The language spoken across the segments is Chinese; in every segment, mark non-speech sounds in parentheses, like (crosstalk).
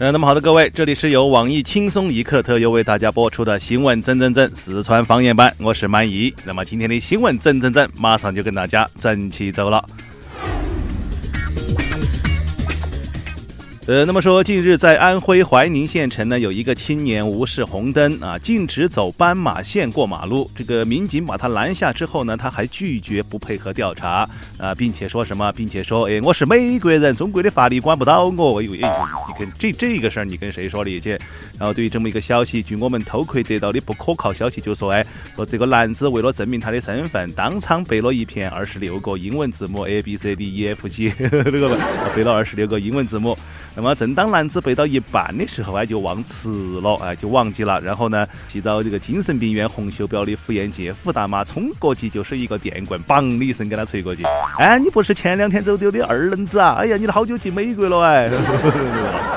呃，那么好的，各位，这里是由网易轻松一刻特约为大家播出的新闻整整整四川方言版，我是满意。那么今天的新闻整整整，马上就跟大家整起走了。呃，那么说，近日在安徽怀宁县城呢，有一个青年无视红灯啊，径直走斑马线过马路。这个民警把他拦下之后呢，他还拒绝不配合调查啊，并且说什么，并且说，哎，我是美国人，中国的法律管不到我。哎呦，哎呦，你跟这这个事儿，你跟谁说理去？然后对于这么一个消息，据我们偷窥得到的不可靠消息就说，哎，这个男子为了证明他的身份，当场背了一篇二十六个英文字母 A B C D E F G，(laughs) 那个背了二十六个英文字母。那么，正当男子背到一半的时候，哎，就忘词了，哎，就忘记了。然后呢，去到这个精神病院红袖标的妇炎洁傅大妈冲过去，就是一个电棍，梆的一声给他锤过去。哎，你不是前两天走丢的二愣子啊？哎呀，你都好久去美国了哎。(laughs)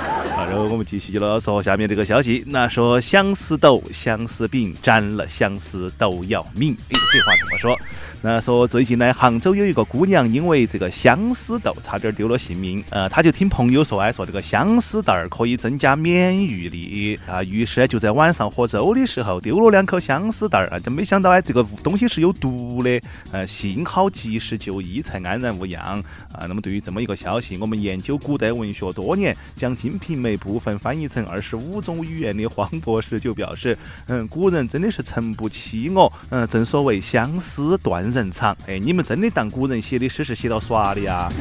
然后我们继续了说下面这个消息，那说相思豆、相思病沾了相思都要命。哎，这话怎么说？那说最近呢，杭州有一个姑娘因为这个相思豆差点丢了性命。呃，她就听朋友说，哎，说这个相思豆儿可以增加免疫力啊，于是呢就在晚上喝粥的时候丢了两颗相思豆儿啊，就没想到哎，这个东西是有毒的。呃，幸好及时就医才安然无恙啊。那么对于这么一个消息，我们研究古代文学多年，将《金瓶梅》部分翻译成二十五种语言的黄博士就表示，嗯，古人真的是诚不欺我。嗯，正所谓相思断。人肠，哎，你们真的当古人写的诗是写到耍的呀？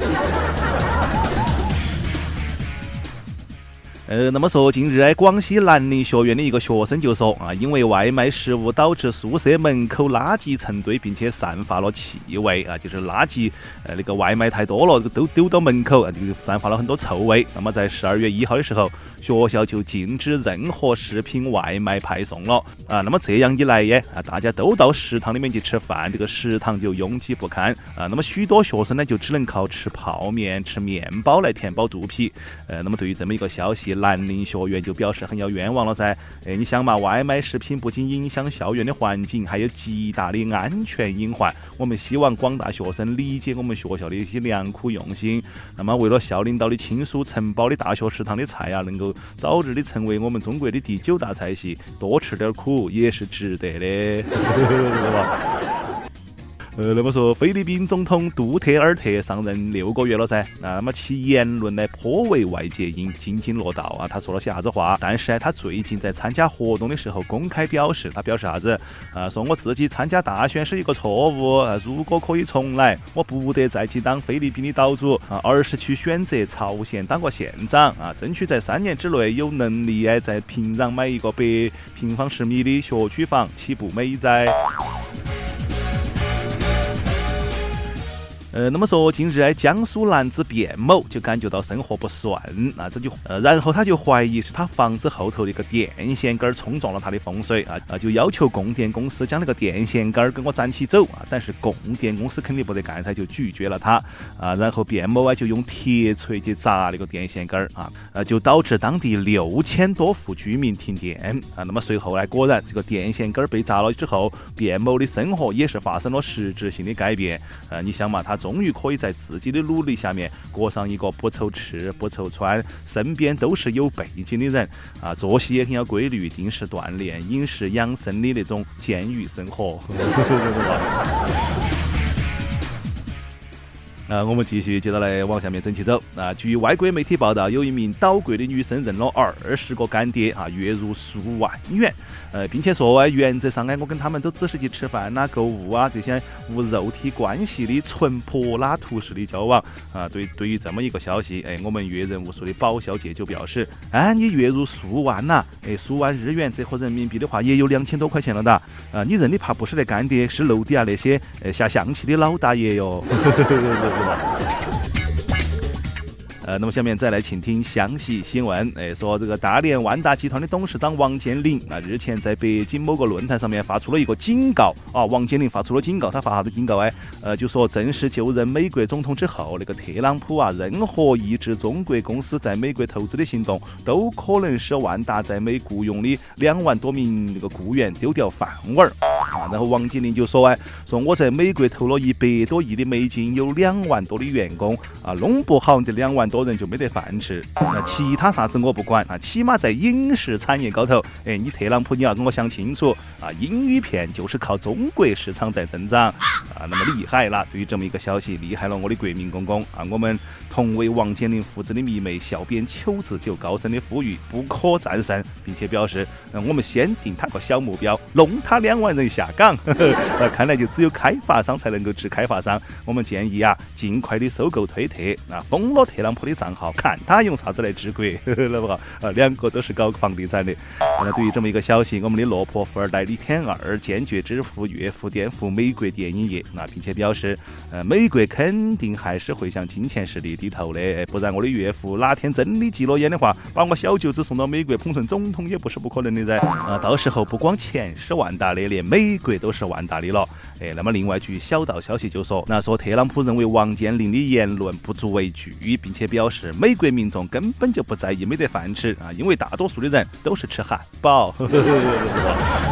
呃，那么说，近日哎，广西南宁学院的一个学生就说啊，因为外卖食物导致宿舍门口垃圾成堆，并且散发了气味啊，就是垃圾呃那个外卖太多了，都丢到门口啊，就散发了很多臭味。那么在十二月一号的时候。学校就禁止任何食品外卖派送了啊！那么这样一来耶啊，大家都到食堂里面去吃饭，这个食堂就拥挤不堪啊！那么许多学生呢，就只能靠吃泡面、吃面包来填饱肚皮。呃，那么对于这么一个消息，南宁学院就表示很要冤枉了噻！哎，你想嘛，外卖食品不仅影响校园的环境，还有极大的安全隐患。我们希望广大学生理解我们学校的一些良苦用心。那么为了校领导的亲属，承包的大学食堂的菜啊，能够早日的成为我们中国的第九大菜系，多吃点苦也是值得的，(laughs) 呃，那么说，菲律宾总统杜特尔特上任六个月了噻，那么其言论呢颇为外界引津津乐道啊。他说了些啥子话？但是呢，他最近在参加活动的时候公开表示，他表示啥子？啊，说我自己参加大选是一个错误，啊如果可以重来，我不得再去当菲律宾的岛主啊，而是去选择朝鲜当个县长啊，争取在三年之内有能力哎在平壤买一个百平方十米的学区房，岂不美哉？呃，那么说，近日哎，江苏男子卞某就感觉到生活不顺，那这就，呃，然后他就怀疑是他房子后头的一个电线杆冲撞了他的风水啊啊，就要求供电公司将那个电线杆给我斩起走啊，但是供电公司肯定不得干噻，就拒绝了他啊，然后卞某啊就用铁锤去砸那个电线杆啊，呃，就导致当地六千多户居民停电啊，那么随后呢，果然这个电线杆被砸了之后，卞某的生活也是发生了实质性的改变啊，你想嘛，他。终于可以在自己的努力下面过上一个不愁吃不愁穿，身边都是有背景的人啊，作息也很要规律，定时锻炼，饮食养生的那种监狱生活。(laughs) 啊，我们继续接着来往下面整起走。啊，据外国媒体报道，有一名岛国的女生认了二十个干爹，啊，月入数万元。呃，并且说，原则上，哎，我跟他们都只是去吃饭呐、购物啊，这些无肉体关系的纯柏拉图式的交往。啊，对，对于这么一个消息，哎，我们阅人无数的宝小姐就表示，哎，你月入数万呐，哎，数万日元折合人民币的话，也有两千多块钱了的。啊，你认的怕不是那干爹，是楼底下那些呃下象棋的老大爷哟。(laughs) 呃，那么下面再来请听详细新闻。哎，说这个大连万达集团的董事长王健林啊，日前在北京某个论坛上面发出了一个警告啊。王健林发出了警告，他发啥子警告哎？呃，就说正式就任美国总统之后，那个特朗普啊，任何抑制中国公司在美国投资的行动，都可能使万达在美雇佣的两万多名那个雇员丢掉饭碗儿。啊。然后王健林就说哎，说我在美国投了一百多亿的美金，有两万多的员工啊，弄不好这两万多人就没得饭吃。那其他啥子我不管啊，起码在影视产业高头，哎，你特朗普你要跟我想清楚啊，英语片就是靠中国市场在增长啊，那么厉害了。对于这么一个消息，厉害了我的国民公公啊，我们同为王健林父子的迷妹小编秋子就高声的呼吁不可战胜，并且表示，嗯，我们先定他个小目标，弄他两万人下岗。那 (laughs) 看来就只有开发商才能够治开发商。我们建议啊，尽快的收购推特啊，封了特朗普的账号，看他用啥子来治国，(laughs) 那不好？啊，两个都是搞房地产的。那对于这么一个消息，我们的落魄富二代李天二坚决支付岳父颠覆美国电影业，那并且表示，呃，美国肯定还是会向金钱势力低头的，不然我的岳父哪天真的急了眼的话，把我小舅子送到美国捧成总统也不是不可能的噻。啊，到时候不光钱是万达的，连美国都是万达的了。哎，那么另外据小道消息就说，那说特朗普认为王健林的言论不足为惧，并且表示美国民众根本就不在意没得饭吃啊，因为大多数的人都是吃汉堡。(laughs)